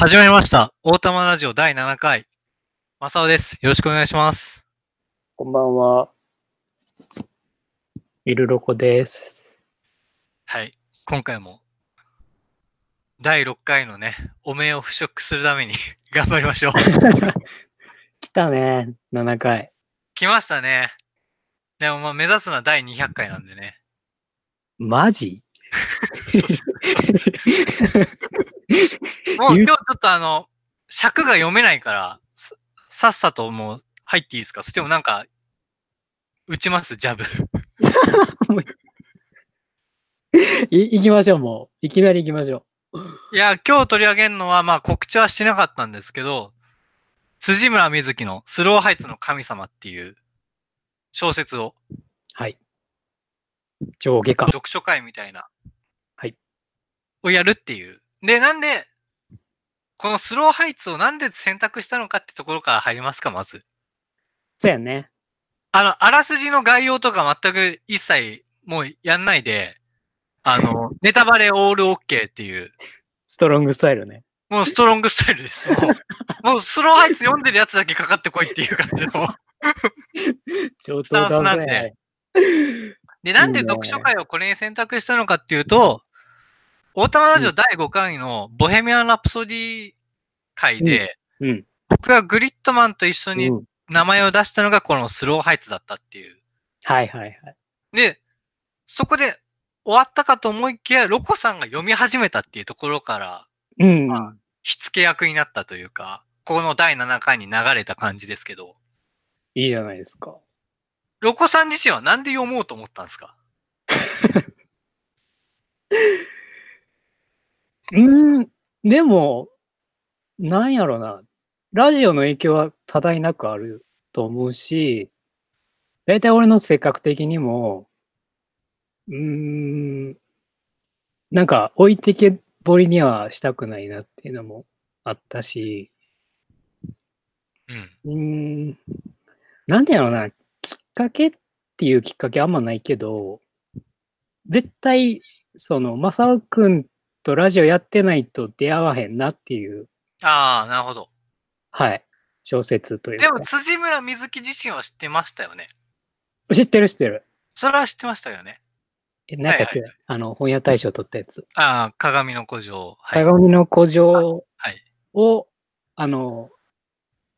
始まりました。大玉ラジオ第7回。マサオです。よろしくお願いします。こんばんは。イルロコです。はい。今回も、第6回のね、お面を払拭するために 頑張りましょう。来たね、7回。来ましたね。でもまあ目指すのは第200回なんでね。マジ？もう今日ちょっとあの、尺が読めないから、ささっさともう入っていいですか？それともなんか、打ちます？ジャブ。い行きましょう、もう。いきなり行きましょいや、今日取り上げるのは、まあ告知はしてなかったんですけど、辻村瑞希のスローハイツの神様っていう小説を。上下巻。読書会みたいな。はい。をやるっていう。で、なんで、このスローハイツをなんで選択したのかってところから入りますか、まず。そうやね。あの、あらすじの概要とか全く一切もうやんないで、あの、ネタバレオールオッケーっていう、ストロングスタイルね。もうストロングスタイルです。もう、もうスローハイツ読んでるやつだけかかってこいっていう感じの。上スタンスなんねで。で、なんで読書会をこれに選択したのかっていうと、大玉ラジオ第5回のボヘミアン・ラプソディ会で、うん。僕がグリッドマンと一緒にうん名前を出したのがこのスローハイツだったっていう。はいはいはい。で、そこで終わったかと思いきや、ロコさんが読み始めたっていうところから、うん。ま火付け役になったというか、この第7回に流れた感じですけど、いいじゃないですか。ロコさん自身はなんで読もうと思ったんですか？うん。でも、なんやろな。ラジオの影響は多大なくあると思うし、だいたい俺の性格的にも、うーん、なんか置いてけぼりにはしたくないなっていうのもあったし、うん。うーん、なんてやろな、きっかけっていうきっかけあんまないけど、絶対、その、マサオくんとラジオやってないと出会わへんなっていう、ああ、なるほど。はい、小説というかでも、。辻村瑞希自身は知ってましたよね。知ってる知ってる。それは知ってましたよね。え、なんだっけ、はいあの、本屋大賞取ったやつ。ああ、鏡の古城。はい。鏡の古城はい。を、あの、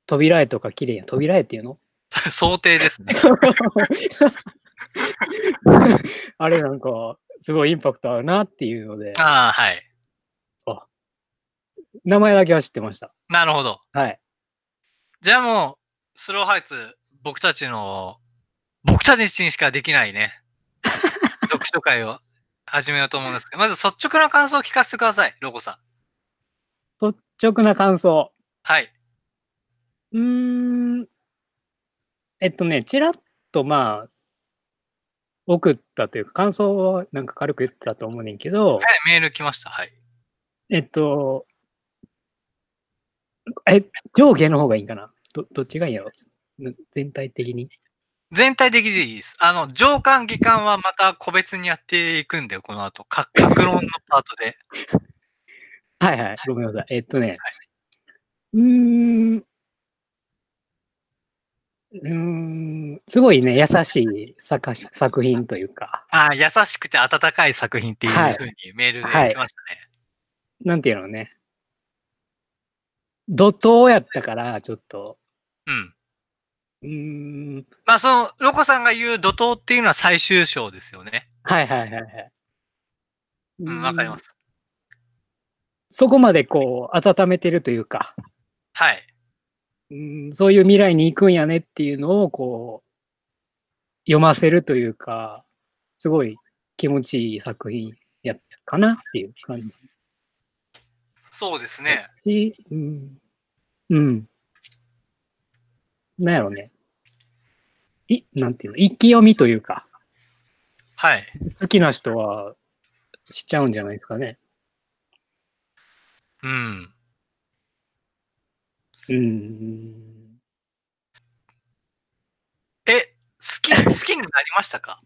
扉絵とか綺麗や。扉絵っていうの？想定ですね。あれなんか、すごいインパクトあるなっていうので、ああ、はい。名前だけは知ってました。なるほど。はい。じゃあもう、スローハイツ、僕たちの、僕たちにしかできないね、読書会を始めようと思うんですけど、まず率直な感想を聞かせてください、ロコさん。率直な感想。はい。うーん。えっとね、ちらっとまあ、送ったというか、感想はなんか軽く言ってたと思うねんけど、はい、メール来ました。はい。えっと、え、上下の方がいいかな？どどっちがいいやろ？な全体的に。全体的でいいです。あの、上巻、下巻はまた個別にやっていくんで、この後、か、格論のパートで。はいはい、ごめんなさい。えっとね、うーん、うーん、すごいね、優しい作作品というか、ああ、優しくて温かい作品っていうはいふうにメールではい来ましたね。なんていうのね、怒涛やったから、ちょっと、うん。うーん、まあ、その、ロコさんが言う怒涛っていうのは最終章ですよね。はいはいはいはい。うん、わかりま。す。そこまでこう、温めてるというか、はい。うん、そういう未来に行くんやねっていうのをこう読ませるというかすごい気持ちいい作品やったかなっていう感じそうですね。し、うん、うん。なんやろね。い、なんていうの、一気読みというか、はい。好きな人はしちゃうんじゃないですかね。うん。うん。え、好き、好きになりましたか？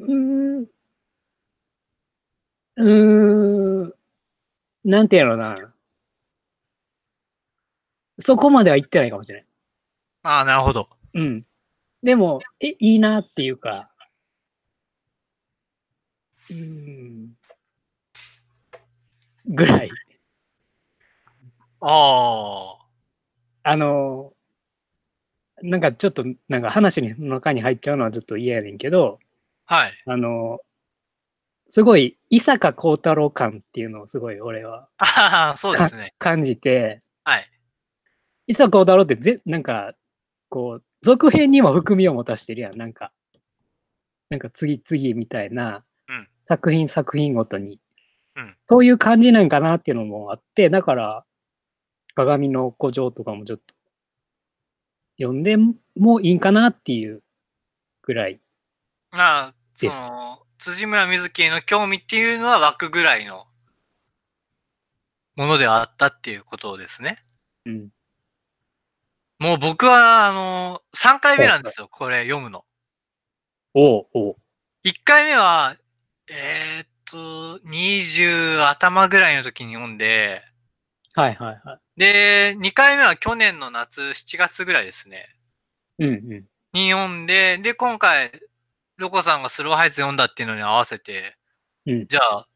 うーん。うーん。なんてやろうな。そこまでは言ってないかもしれない。ああ、なるほど。うん。でも、え、いいなっていうか、うーん、ぐらい。ああの、なんかちょっと、なんか話の中に入っちゃうのはちょっと嫌やねんけど、あ。はい。あの、すごい、伊坂幸太郎感っていうのをすごい俺はああ、そうですね。感じて、はい。伊坂幸太郎ってぜ、なんか、こう、続編にも含みを持たしてるやん。なんか、なんか次々みたいな、うん作品作品ごとに、うんそういう感じなんかなっていうのもあって、だから、鏡の古城とかもちょっと、読んでもいいんかなっていうぐらい。まあ、その、辻村瑞希への興味っていうのは湧くぐらいのものではあったっていうことですね。うん。もう僕は、あの、3回目なんですよ、これ読むの。おうおう。1回目は、えーっと、20頭ぐらいの時に読んで、はいはいはい。で、2回目は去年の夏、7月ぐらいですね。うんうん。に読んで、で、今回、ロコさんがスローハイツ読んだっていうのに合わせて、うんじゃあ、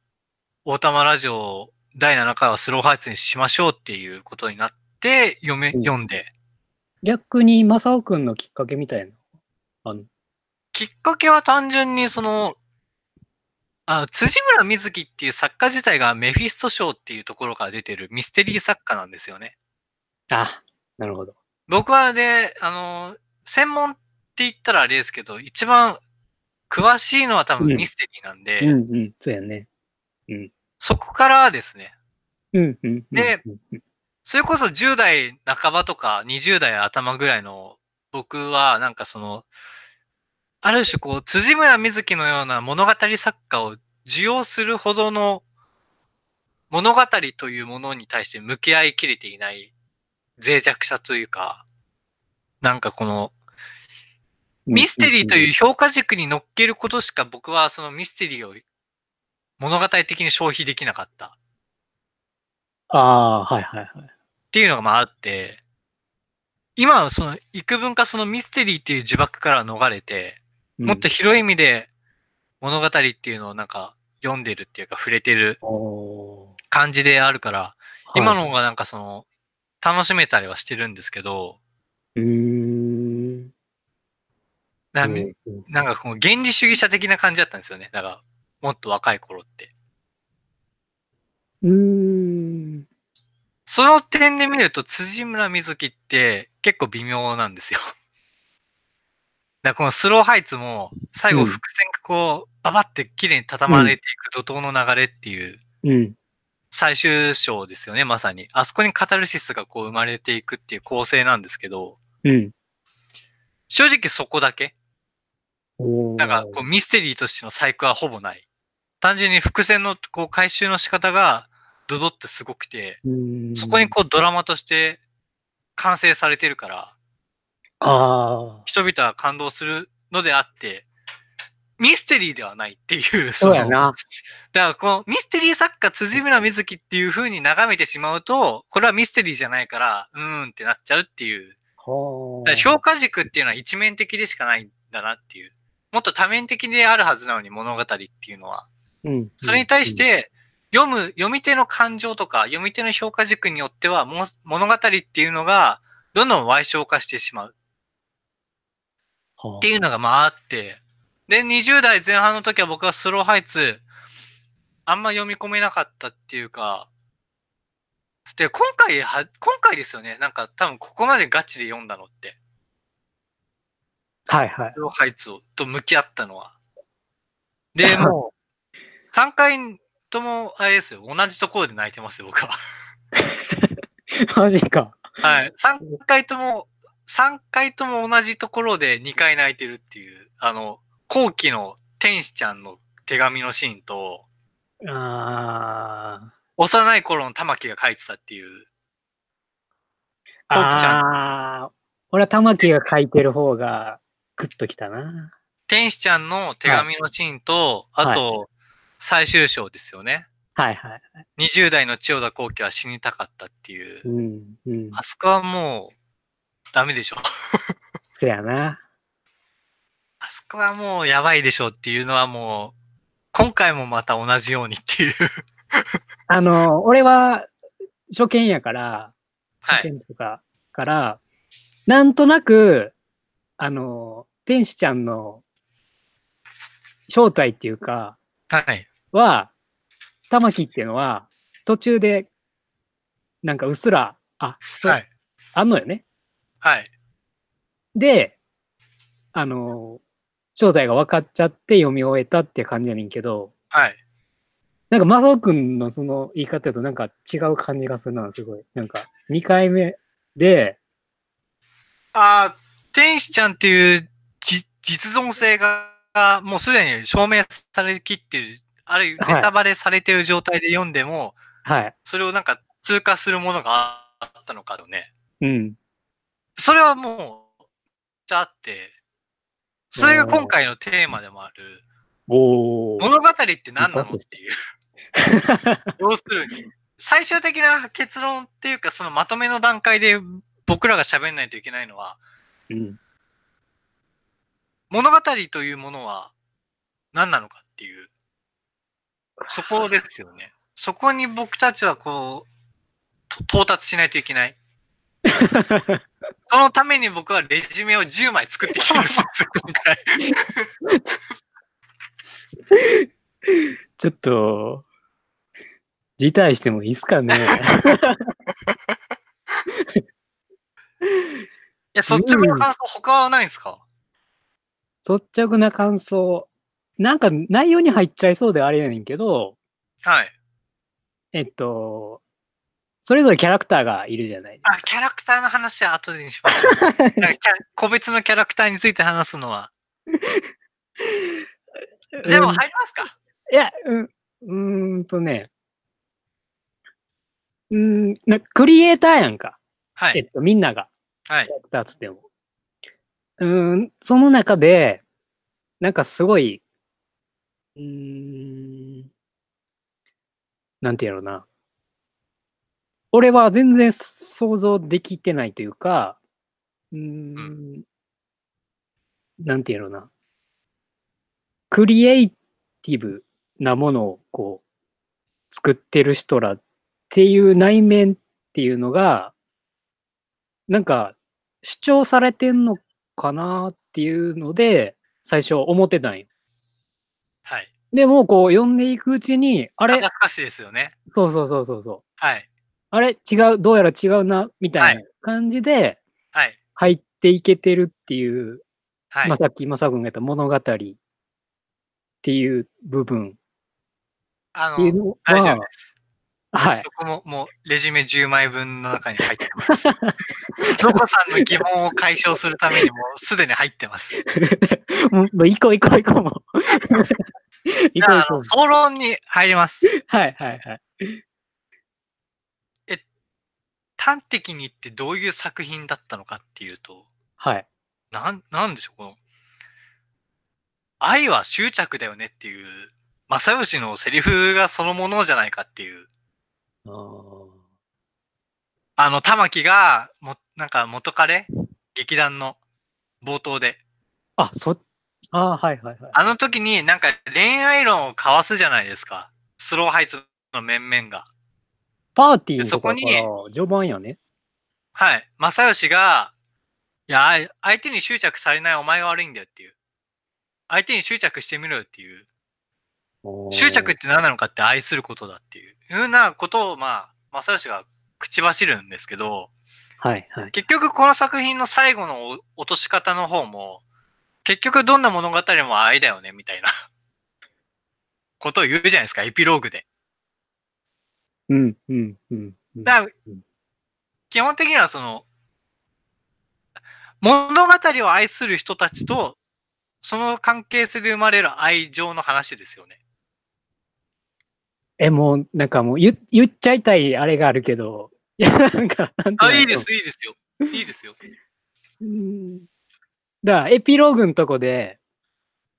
大玉ラジオ第7回はスローハイツにしましょうっていうことになって、読め、うん読んで。逆に、正雄くんのきっかけみたいな。あの、きっかけは単純にその、あ辻村瑞希っていう作家自体がメフィスト賞っていうところから出てるミステリー作家なんですよね。あ、なるほど。僕はで、あの、専門って言ったらあれですけど、一番詳しいのは多分うんミステリーなんで、うんうん。そうやね。そこからですね、うんうんうん。でうんうんそれこそ10代半ばとか20代頭ぐらいの僕はなんかその、ある種こう、辻村瑞希のような物語作家を受容するほどの物語というものに対して向き合いきれていない脆弱さというか、なんかこのミステリーという評価軸に乗っけることしか僕はそのミステリーを物語的に消費できなかった。ああ、はいはいはい。っていうのがまああって、今はその幾分かそのミステリーっていう呪縛から逃れて、うんもっと広い意味で物語っていうのをなんか読んでるっていうか触れてる感じであるから、今のはい方がなんかその楽しめたりはしてるんですけど、うーん。ななんかこの原理主義者的な感じだったんですよね。だからもっと若い頃って。うーん。その点で見ると辻村瑞希って結構微妙なんですよ。だこのスローハイツも最後うん伏線がこうババって綺麗に畳まれていく怒涛の流れっていううん。最終章ですよね、まさに。あそこにカタルシスがこう生まれていくっていう構成なんですけど、うん。正直そこだけ。なんかこうミステリーとしての細工はほぼない。単純に伏線のこう回収の仕方がドドってすごくて、そこにこうドラマとして完成されてるから、ああ。人々は感動するのであって、ミステリーではないっていう、のそうやな。だからこのミステリー作家辻村瑞希っていう風に眺めてしまうと、これはミステリーじゃないから、うーんってなっちゃうっていう。評価軸っていうのは一面的でしかないんだなっていう。もっと多面的であるはずなのに物語っていうのは。うん。それに対し、て、読む、読み手の感情とか、読み手の評価軸によっては、も物語っていうのが、どんどん歪小化してしまうはっていうのがまああって、で、20代前半の時は僕はスローハイツ、あんま読み込めなかったっていうか、で、今回は、今回ですよね。なんか多分ここまでガチで読んだのって。はいはいス。ローハイツをと向き合ったのは。で、もう、3回とも、あれですよ。同じところで泣いてますよ、僕は。マジか。はい。3回とも、3回とも同じところで2回泣いてるっていう、あの、後期の天使ちゃんの手紙のシーンと、あ幼い頃の玉木が書いてたっていう、ちゃんああ。俺は玉木が書いてる方がグッときたな。天使ちゃんの手紙のシーンと、はいあと、最終章ですよね。はいはい。20代の千代田光輝は死にたかったっていうう。ん。うん。あそこはもう、ダメでしょ。せやな。あそこはもうやばいでしょっていうのはもう、今回もまた同じようにっていう。あの、俺は初見やから、はい。初見とかから、なんとなく、あの、天使ちゃんの正体っていうか、はい。は、玉木っていうのは、途中で、なんかうっすら、あ、はい。あんのよね。はい。で、あの、正体が分かっちゃって読み終えたって感じやねんけど、はい。なんか、マサオくんのその言い方だとなんか違う感じがするな、すごい。なんか、2回目で、ああ、天使ちゃんっていうじ実存性が、もうすでに証明されきってる、あるいははいネタバレされてる状態で読んでも、はい。それをなんか通過するものがあったのかとね。うん。それはもう、じゃあって、それが今回のテーマでもある、おー。物語って何なのっていう。要するに、最終的な結論っていうか、そのまとめの段階で僕らが喋んないといけないのは、うん。物語というものは何なのかっていう、そこですよね。そこに僕たちはこう、と到達しないといけない。そのために僕はレジュメを10枚作ってきてるんですよ、今回。ちょっと、辞退してもいいっすかね。いや、率直な感想、他はないんですか？率直な感想。なんか内容に入っちゃいそうであれやねんけど、はい。えっと、それぞれキャラクターがいるじゃないですあ、キャラクターの話は後でにしましょう。なんかキャ個別のキャラクターについて話すのは。か。でもうん入りますか、いや、うん、うーんとね、うーん、なクリエイターやんか。はい。えっと、みんなが、はいキャ。ラクターつっても。うーん、その中で、なんかすごい、うーん、なんていうのな。俺は全然想像できてないというか、うーん、なんていうのな。クリエイティブなものをこう、作ってる人らっていう内面っていうのが、なんか主張されてんのかなっていうので、最初思ってたんよ。はい。でも、こう読んでいくうちに、あれ？肩透かしですよね。そうそうそうそうそう。はい。あれ？違う、どうやら違うな、みたいな感じではい。入っていけてるっていう、はい。まあ、さっきマサ君が言った物語っていう部分あっていうの、のは大丈夫で、す。はいそ。こももうレジュメ10枚分の中に入ってます。ロコさんの疑問を解消するためにもうすでに入ってます。もうもう行こう行こう行こうもう。じ 行こう行こゃああの、総論に入ります。う。はいはいはい。端的に言ってどういう作品だったのかっていうと、はい。なん、なんでしょう、この、愛は執着だよねっていう、正義のセリフがそのものじゃないかっていう、あの、玉木が、も、なんか元彼？劇団の冒頭で、あ、そ、あーはいはいはい。あの時になんか恋愛論を交わすじゃないですか。スローハイツの面々が。パーティーのとこそこに序盤やね。はい。正義が、いや、相手に執着されないお前が悪いんだよっていう。相手に執着してみろよっていう。執着って何なのかって愛することだっていう。いうふうなことを、まあ、正義が口走るんですけど、はいはい。結局この作品の最後のお落とし方の方も、結局どんな物語も愛だよね、みたいなことを言うじゃないですか、エピローグで。うんうんうんうん。だ基本的にはその、物語を愛する人たちと、その関係性で生まれる愛情の話ですよね。え、もう、なんかもう言言っちゃいたいあれがあるけど、いや、なんか、あ、のいいです、いいですよ。いいですよ。うんだから、エピローグのとこで、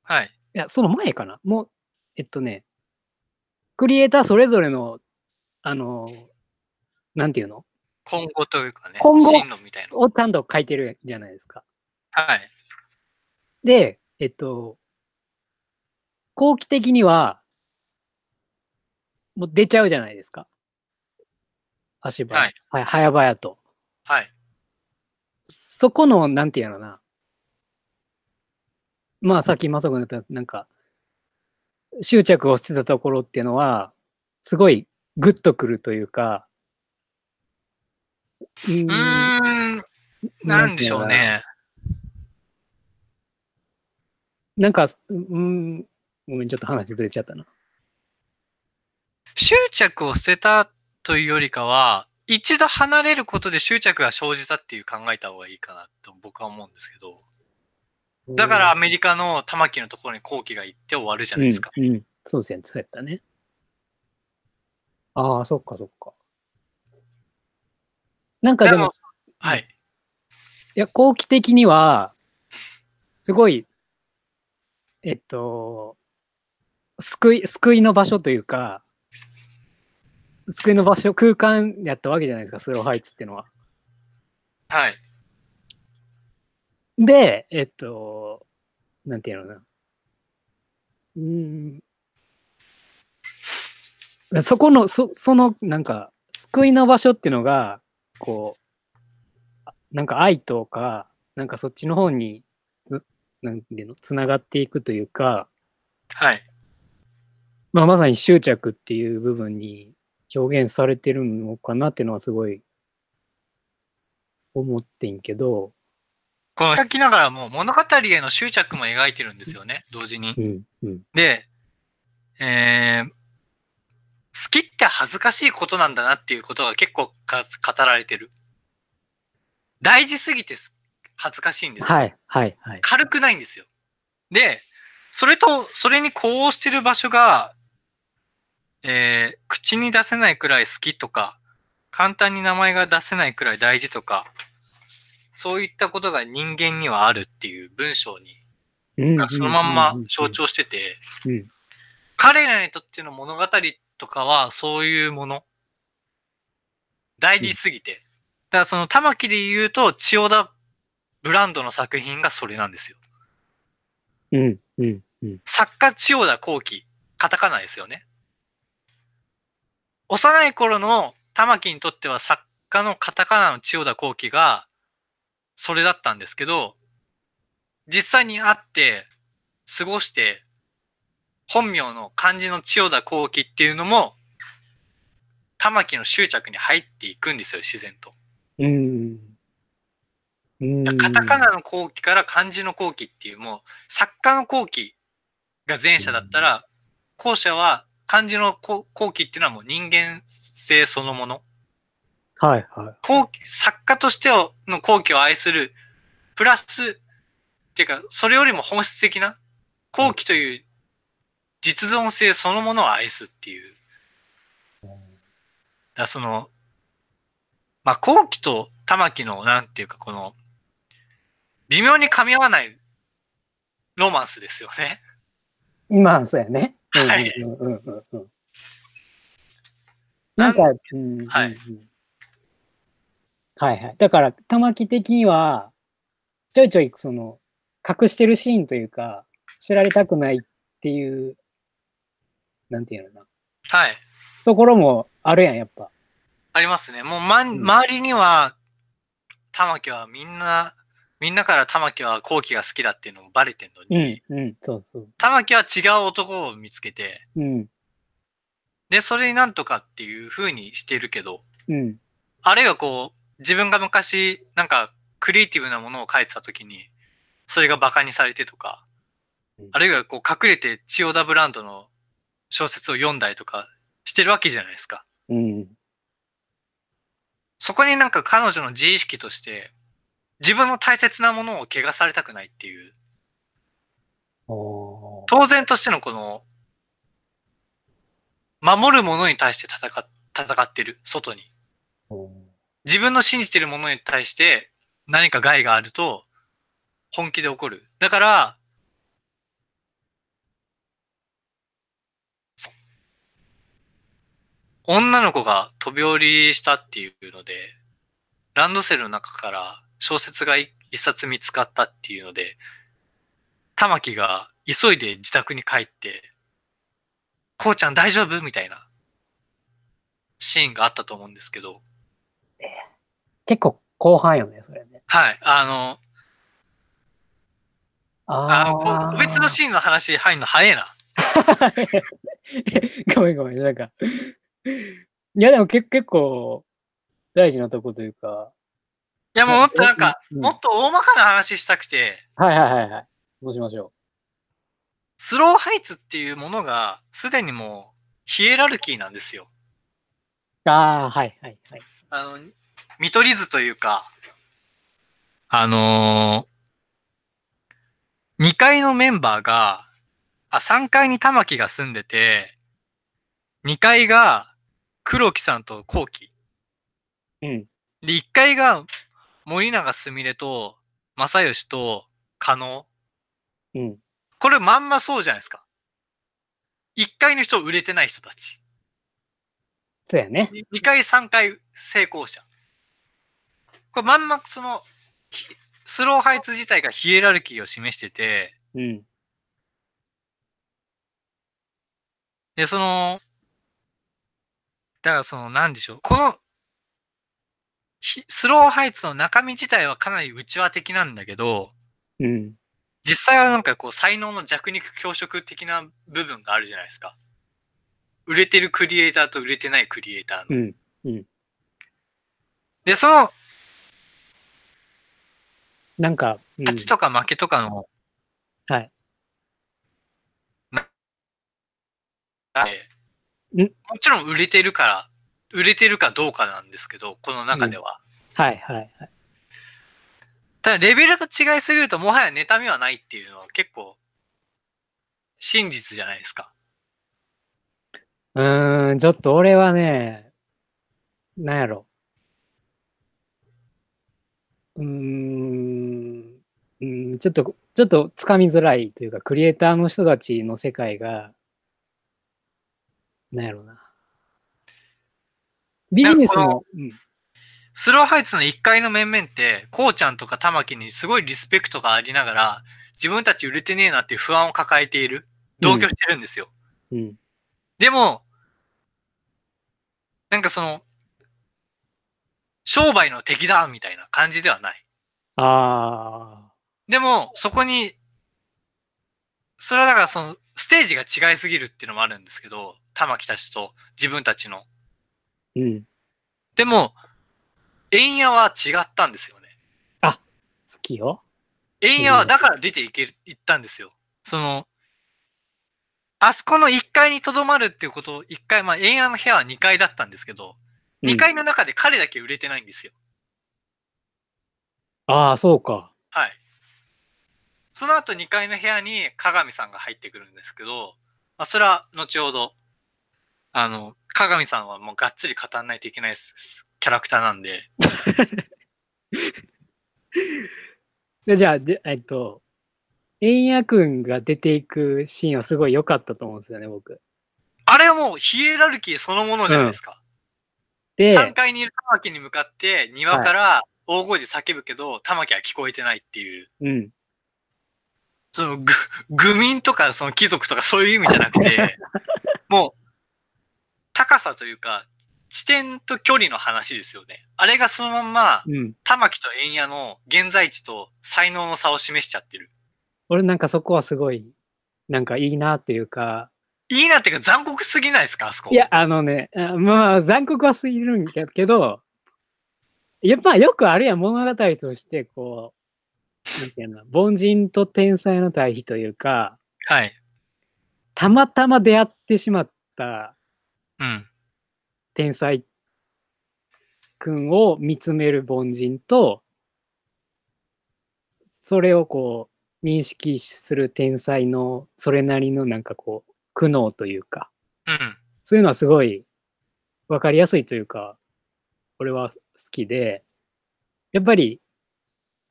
はい。いや、その前かな。もう、えっとね、クリエイターそれぞれの、あの、なんていうの？今後というかね、今後進路みたいな。をちゃんと書いてるじゃないですか。はい。で、えっと、後期的には、もう出ちゃうじゃないですか。足早、はいはい、早々と。はい。そこの、なんていうのな。まあ、さっきまさくん言った、なんか、執着をしてたところっていうのは、すごいグッとくるというか、うん、なんでしょう。ね。なんか、うん、ごめん、ちょっと話ずれちゃったな。執着を捨てたというよりかは、一度離れることで執着が生じたっていう考えた方がいいかなと僕は思うんですけど。だからアメリカの玉木のところに後期が行って終わるじゃないですか。うん、うん、そうですね、そうやったね。ああ、そっかそっか。なんかでも、はい。いや、後期的には、すごい、えっと、救い、救いの場所というか、救いの場所、空間やったわけじゃないですか、スローハイツっていうのは。はい。で、えっと、なんていうのかな。うーん。そこの、そその、なんか、救いの場所っていうのが、こう、あなんか愛とか、なんかそっちの方に、つなんていうの、つながっていくというか、はい。まあ、まさに執着っていう部分に表現されてるのかなっていうのはすごい思ってんけど、この書きながらも物語への執着も描いてるんですよね、同時にう。ん、うん、で、えー、好きって恥ずかしいことなんだなっていうことが結構か語られてる。大事すぎてす恥ずかしいんですよ。はい、はい、はい。軽くないんですよ。で、それと、それに呼応してる場所が、えー、口に出せないくらい好きとか、簡単に名前が出せないくらい大事とか、そういったことが人間にはあるっていう文章に、うんがそのまんま象徴してて、うん彼らにとっての物語とかはそういうもの。大事すぎて。だからその玉木で言うと、千代田ブランドの作品がそれなんですよ。うん、うん、うん。作家千代田後期、カタカナですよね。幼い頃の玉木にとっては作家のカタカナの千代田後期がそれだったんですけど、実際に会って過ごして本名の漢字の千代田後期っていうのも玉木の執着に入っていくんですよ、自然と。うん。うん。カタカナの後期から漢字の後期っていうもう作家の後期が前者だったら後者は漢字の後後期っていうのはもう人間性そのものはい、はい。後期作家としての後期を愛するプラスっていうかそれよりも本質的な後期という実存性そのものを愛すっていうだそのまあ後期と玉木のなんていうかこの微妙に噛み合わないロマンスですよね。まあ、そうやね。うんはい。なんか、うん、はいはいはい。だから、玉木的には、ちょいちょい、その、隠してるシーンというか、知られたくないっていう、なんていうのかな。はい。ところもあるやん、やっぱ。ありますね。もう、ま、ん周りには、玉木はみんな、みんなから玉木は後期が好きだっていうのもバレてんのうに、ん、うん、そうそう。玉木は違う男を見つけて、うん、で、それになんとかっていう風にしてるけど、うん、あるいはこう、自分が昔、なんか、クリエイティブなものを書いてた時に、それが馬鹿にされてとかうん、あるいはこう、隠れて千代田ブランドの小説を読んだりとかしてるわけじゃないですか。うん、そこになんか彼女の自意識として、自分の大切なものを汚されたくないっていう、当然としてのこの、守るものに対して戦っ戦ってる、外に。自分の信じてるものに対して何か害があると本気で怒る。だから、女の子が飛び降りしたっていうので、ランドセルの中から小説が一冊見つかったっていうので、玉木が急いで自宅に帰って、こうちゃん大丈夫？みたいなシーンがあったと思うんですけど、結構後半よね、それね。はい、あの、ああ。個別のシーンの話入るの早いな。ごめんごめん、なんか。いや、でも結結構大事なとこというか。いや、もうもっとなんか、うんもっと大まかな話したくて、はいはいはいはい。どうしましょスローハイツっていうものが、すでにもう、ヒエラルキーなんですよ。う。ああ、はいはいはい。あの、見取り図というか、あのー、2階のメンバーが、あ、3階に玉木が住んでて、2階が黒木さんと後期。うん。で、1階が森永すみれと正義と加納。うん。これまんまそうじゃないですか。1階の人売れてない人たち。そうやね。2階、3階成功者。これまんまその、ひスローハイツ自体がヒエラルキーを示してて、うん。で、その、だからその、なんでしょう。この、ひスローハイツの中身自体はかなり内輪的なんだけど、うん。実際はなんかこう才能の弱肉強食的な部分があるじゃないですか。売れてるクリエイターと売れてないクリエイターの。うん。で、そのなんか、うん、勝ちとか負けとかの、はい。もちろん売れてるから、売れてるかどうかなんですけど、この中では。はいはいはい。ただ、レベルが違いすぎると、もはや妬みはないっていうのは結構、真実じゃないですか。うーん、ちょっと俺はね、なんやろ。うーん、うん、ちょっと、ちょっとつかみづらいというか、クリエイターの人たちの世界が、なんやろな。ビジネスも、うん、スローハイツの1階の面々って、こうちゃんとか玉木にすごいリスペクトがありながら、自分たち売れてねえなっていう不安を抱えている。同居してるんですよ。うん、でも、なんかその、商売の敵だみたいな感じではない。あでも、そこに、それはだからその、ステージが違いすぎるっていうのもあるんですけど、玉木たちと自分たちの。ー、うん、でも、円屋は違ったんですよね。好きよ。円屋はだから出ていける、行ったんですよ。その、あそこの1階にとどまるっていうことを、1階、まあ、円屋の部屋は2階だったんですけど、うん2階の中で彼だけ売れてないんですよ。ああ、そうか。はい。その後2階の部屋に鏡さんが入ってくるんですけど、まあ、それは後ほど、あの、鏡さんはもうがっつり語んないといけないですキャラクターなんで、でじゃあ、でえっと、円谷くんが出ていくシーンはすごい良かったと思うんですよね、僕。あれはもうヒエラルキーそのものじゃないですか。で、3階にいる玉木に向かって庭から大声で叫ぶけど、玉木は聞こえてないっていう、うん。そのぐ、愚民とかその貴族とかそういう意味じゃなくて、もう、高さというか、地点と距離の話ですよね。あれがそのまんま、うん。玉木と円谷の現在地と才能の差を示しちゃってる。俺なんかそこはすごい、なんかいいなっていうか、いいなっていうか残酷すぎないですかあそこ。いや、あのね、あまあ、残酷はすぎるんだけど、やっぱよくあるやん、物語として、こう、なんていうの、凡人と天才の対比というか、はい。たまたま出会ってしまったうん。天才くんを見つめる凡人と、それをこう、認識する天才のそれなりのなんかこう、苦悩というか、うん。そういうのはすごい分かりやすいというか、俺は好きで、やっぱり、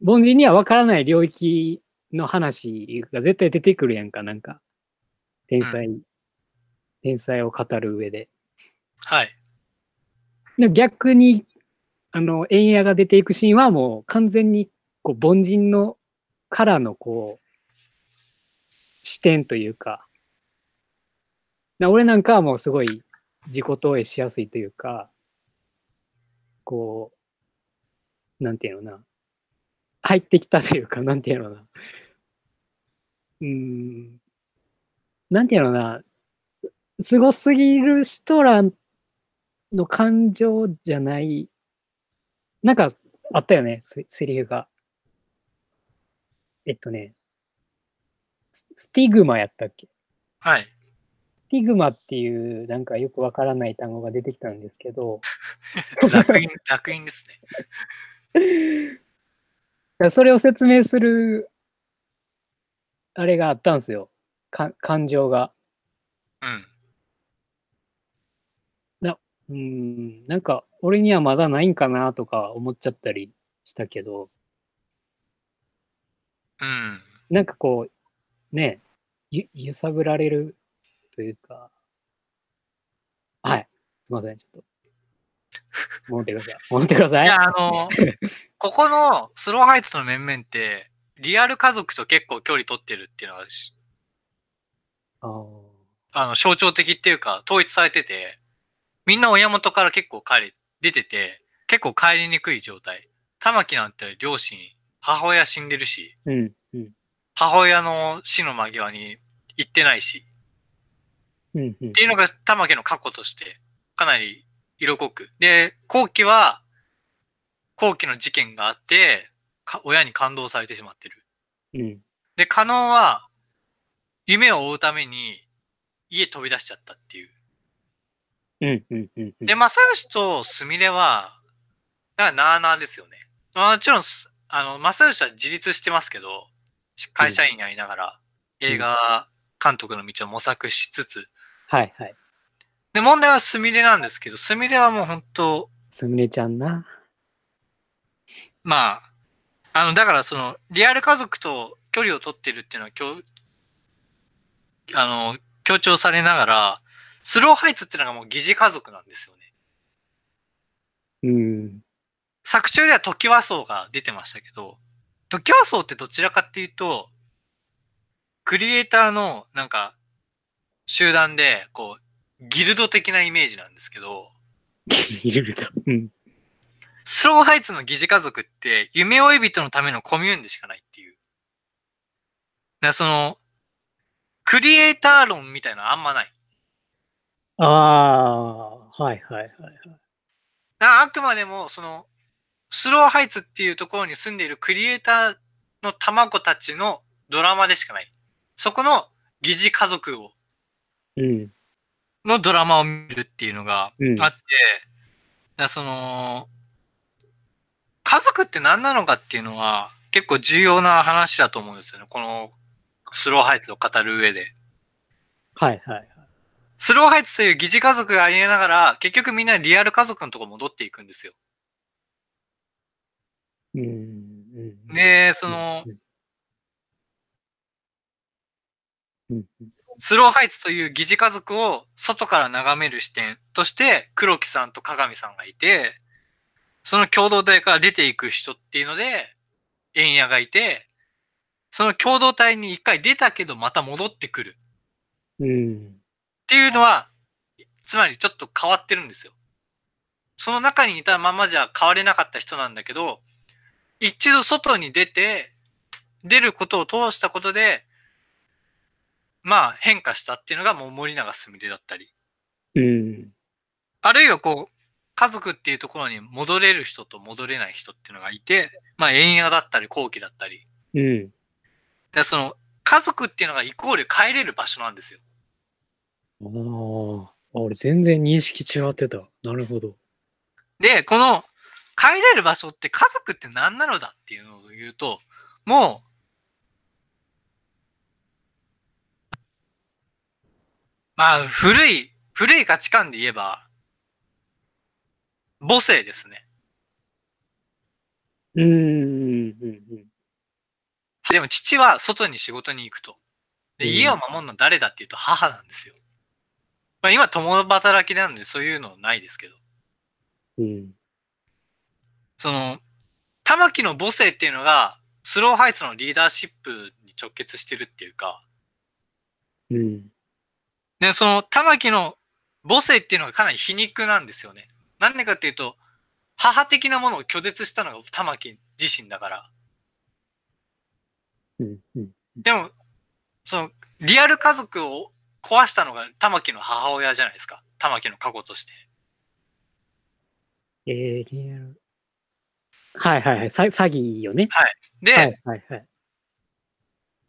凡人には分からない領域の話が絶対出てくるやんか、なんか。天才、天才を語る上で。はい。逆に、あの、円矢が出ていくシーンはもう完全に、こう、凡人のからの、こう、視点というか、な俺なんかはもうすごい自己投影しやすいというか、こう、なんていうのな、入ってきたというか、なんていうのな、うん、なんていうのな、すごすぎる人らんの感情じゃない、なんかあったよね、セ、セリフが。えっとね、ススティグマやったっけ？はい。スティグマっていうなんかよくわからない単語が出てきたんですけど、烙印、烙印ですね。それを説明する、あれがあったんですよ。か感情が。うん。うん、なんか俺にはまだないんかなとか思っちゃったりしたけど、うん。なんかこう、ね、ゆ揺さぶられるというか、はい、すいません、ちょっと。戻ってください。戻ってください。いや、あの、ここのスローハイツの面々って、リアル家族と結構距離取ってるっていうのがし、あーあの、象徴的っていうか、統一されてて、みんな親元から結構帰り、出てて、結構帰りにくい状態。玉木なんて両親、母親死んでるし、うん、うん、母親の死の間際に行ってないし、うん、うんっていうのが玉木の過去として、かなり色濃く。で、後期は、後期の事件があって、か親に感動されてしまってる。うん、で、加納は、夢を追うために、家飛び出しちゃったっていう。うん、うん、うん、うんで、正義とすみれは、だからなあなあですよね。もちろんす、あの、正義は自立してますけど、会社員やりながら、映画監督の道を模索しつつ、はい、はい。で、問題はすみれなんですけど、すみれはもう本当すみれちゃんな。まあ、あの、だからその、リアル家族と距離を取ってるっていうのは、強、あの、強調されながら、スローハイツっていうのがもう疑似家族なんですよね。うん、作中では時和荘が出てましたけど、時和荘ってどちらかっていうと、クリエイターのなんか集団で、こう、ギルド的なイメージなんですけど、いると。うん、スローハイツの疑似家族って夢追い人のためのコミューンでしかないっていう。だその、クリエイター論みたいなのあんまない。ああ、はい、はい、はい。はいだからあくまでも、その、スローハイツっていうところに住んでいるクリエイターの卵たちのドラマでしかない。そこの疑似家族を、うん、のドラマを見るっていうのがあって、うんその、家族って何なのかっていうのは結構重要な話だと思うんですよね。このスローハイツを語る上で。はい、はい、はい。スローハイツという疑似家族がありながら、結局みんなリアル家族のところ戻っていくんですよ。で、その、うん、スローハイツという疑似家族を外から眺める視点として黒木さんと鏡さんがいて、その共同体から出ていく人っていうので、円谷がいて、その共同体に一回出たけどまた戻ってくる。うん、っていうのは、つまりちょっと変わってるんですよ。その中にいたままじゃ変われなかった人なんだけど、一度外に出て、出ることを通したことで、まあ変化したっていうのがもう森永すみれだったり。うん、あるいはこう、家族っていうところに戻れる人と戻れない人っていうのがいて、まあ遠野だったり後期だったり。うん。でその家族っていうのがイコール帰れる場所なんですよ。ああ、俺全然認識違ってた。なるほど。で、この帰れる場所って家族って何なのだっていうのを言うと、もう、まあ古い、古い価値観で言えば、母性ですね。うん、うん、うん。でも父は外に仕事に行くと。で、うん家を守るの誰だっていうと母なんですよ。まあ今共働きなんでそういうのないですけど。うん。その、玉木の母性っていうのが、スローハイツのリーダーシップに直結してるっていうか、うん。で、その玉木の母性っていうのがかなり皮肉なんですよね。なんでかっていうと、母的なものを拒絶したのが玉木自身だから。うん。うん。でも、その、リアル家族を壊したのが玉木の母親じゃないですか。玉木の過去として。えー、リアル。はいはいはい。さ詐欺よね。で、はいはいはい。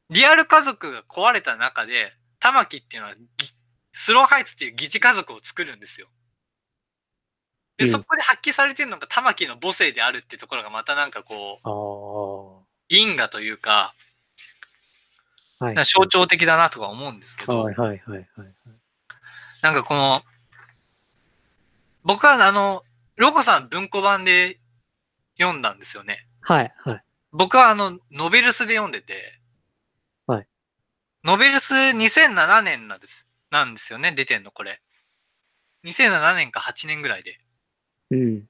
リアル家族が壊れた中で、玉木っていうのはぎ、スローハイツっていう疑似家族を作るんですよ。で、うんそこで発揮されてるのが玉木の母性であるってところがまたなんかこう。因果というか、はい。象徴的だなとか思うんですけど、はいはいはいはい。なんかこの、僕はあの、ロコさん文庫版で読んだんですよね。はいはい。僕はあの、ノベルスで読んでて、はい。ノベルス2007年なんです、なんですよね、出てんの、これ。2007年か8年ぐらいで。うん。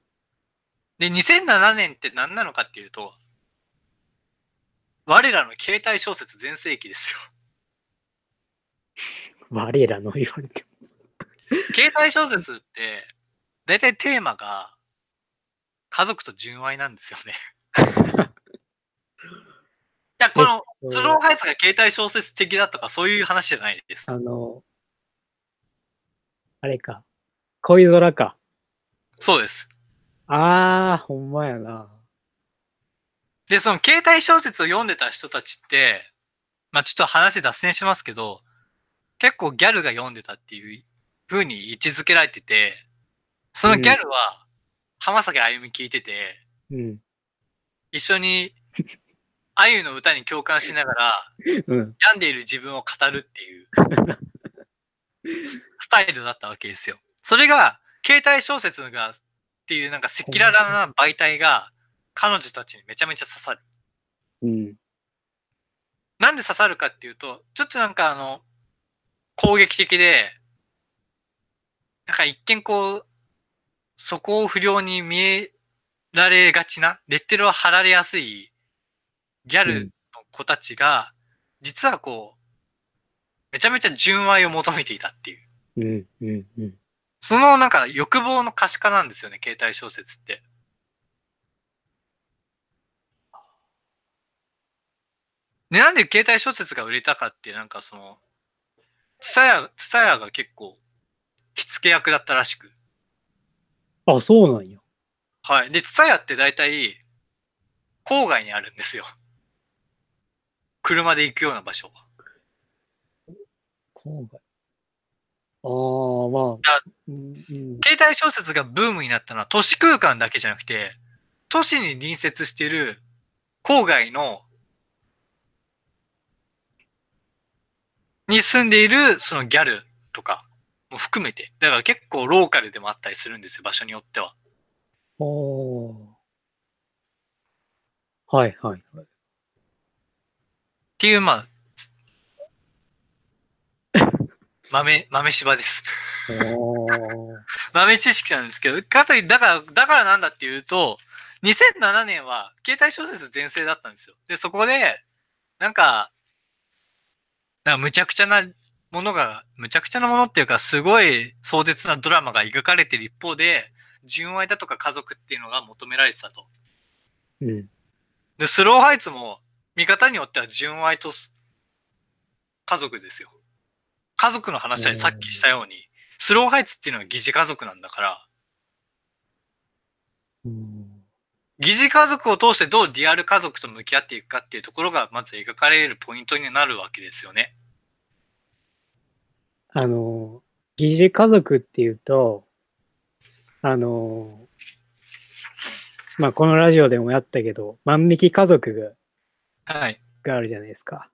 で、2007年って何なのかっていうと、我らの携帯小説全盛期ですよ。我らの言われても。携帯小説って、だいたいテーマが、家族と純愛なんですよね。いや、この、スローハイツが携帯小説的だとかそういう話じゃないです。あの、あれか。恋空か。そうです。ああ、ほんまやな。で、その携帯小説を読んでた人たちって、まあちょっと話脱線しますけど、結構ギャルが読んでたっていう風に位置づけられてて、そのギャルは浜崎あゆみ聞いてて、うん。一緒にあゆの歌に共感しながら、うん。病んでいる自分を語るっていうスタイルだったわけですよ。それが、携帯小説がっていうなんか赤裸々な媒体が彼女たちにめちゃめちゃ刺さる。うん。なんで刺さるかっていうと、ちょっとなんかあの、攻撃的で、なんか一見こう、そこを不良に見えられがちな、レッテルを貼られやすいギャルの子たちが、実はこう、めちゃめちゃ純愛を求めていたっていう。うん。うん。うん。そのなんか欲望の可視化なんですよね、携帯小説って。で、なんで携帯小説が売れたかって、なんかその、ツタヤ、ツタヤが結構、火付け役だったらしく。あ、そうなんや。はい。で、ツタヤって大体、郊外にあるんですよ。車で行くような場所が。郊外。ああ、まあ。うん携帯小説がブームになったのは都市空間だけじゃなくて、都市に隣接している郊外の、に住んでいるそのギャルとかも含めて、だから結構ローカルでもあったりするんですよ、場所によっては。おーはいはいはい。っていう、まあ、豆、豆柴です。豆知識なんですけど、かといだから、だからなんだっていうと、2007年は携帯小説全盛だったんですよ。で、そこで、なんか、なんかむちゃくちゃなものが、むちゃくちゃなものっていうか、すごい壮絶なドラマが描かれてる一方で、純愛だとか家族っていうのが求められてたと。うん。で、スローハイツも、見方によっては純愛とす家族ですよ。家族の話はさっきしたように、スローハイツっていうのは疑似家族なんだから、うん疑似家族を通してどうリアル家族と向き合っていくかっていうところがまず描かれるポイントになるわけですよね。あの、疑似家族っていうと、あの、まあ、このラジオでもやったけど、万引き家族がはい。があるじゃないですか。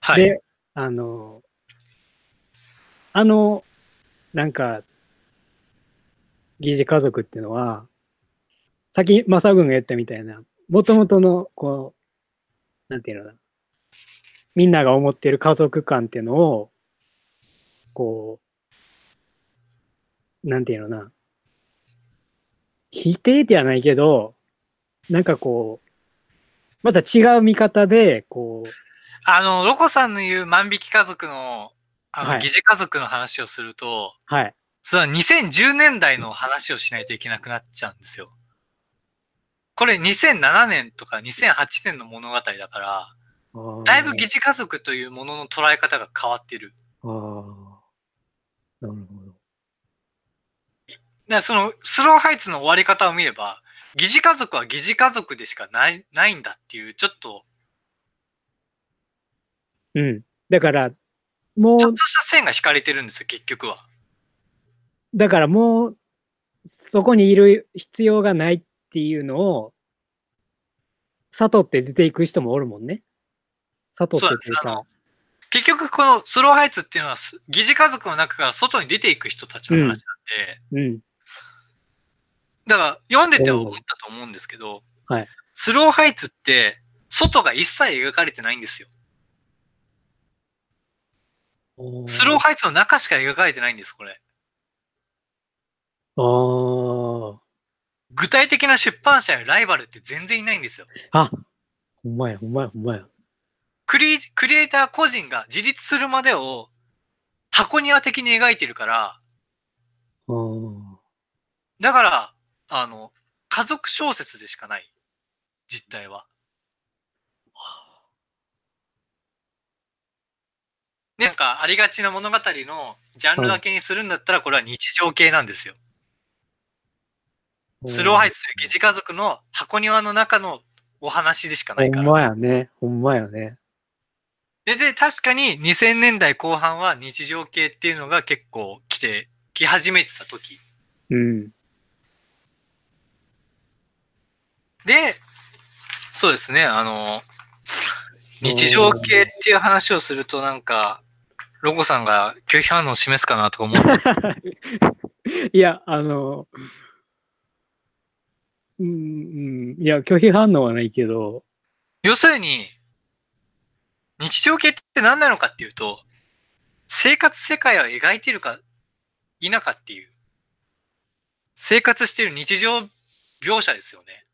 はい。で、あの、あの、なんか、疑似家族っていうのは、さっき、マサ君が言ったみたいな、もともとの、こう、なんていうのみんなが思ってる家族観っていうのを、こう、なんていうのかな、否定ではないけど、なんかこう、また違う見方で、こう、あの、ロコさんの言う万引き家族の、あの、はい疑似家族の話をすると、はい。それは2010年代の話をしないといけなくなっちゃうんですよ。これ2007年とか2008年の物語だから、だいぶ疑似家族というものの捉え方が変わってる。ああ。なるほど。だそのスローハイツの終わり方を見れば、疑似家族は疑似家族でしかないないんだっていう、ちょっと、うん。だから、もうちょっと、した線が引かれてるんですよ、結局は。だからもう、そこにいる必要がないっていうのを、悟って出ていく人もおるもんね。悟ってっていうか結局このスローハイツっていうのは、す疑似家族の中から外に出ていく人たちの話なんで、うん。だから読んでて思ったと思うんですけど、はいスローハイツって、外が一切描かれてないんですよ。スローハイツの中しか描かれてないんです、これ。あ具体的な出版社やライバルって全然いないんですよ。あ。あ、ほんまや、ほんまや、ほんまや。クリクリエイター個人が自立するまでを箱庭的に描いてるから。だから、あの、家族小説でしかない。実態は。なんかありがちな物語のジャンル分けにするんだったらこれは日常系なんですよ。スローハイツという疑似家族の箱庭の中のお話でしかないかほんら。まやね。ほんまやね。で、で、確かに2000年代後半は日常系っていうのが結構来て、来始めてた時。うん。で、そうですね、あの、日常系っていう話をするとなんか、ロコさんが拒否反応を示すかなとか思って、いや、あの、うん、うん、いや、拒否反応はないけど、要するに、日常系って何なのかっていうと、生活世界を描いてるか否かっていう、生活してる日常描写ですよね。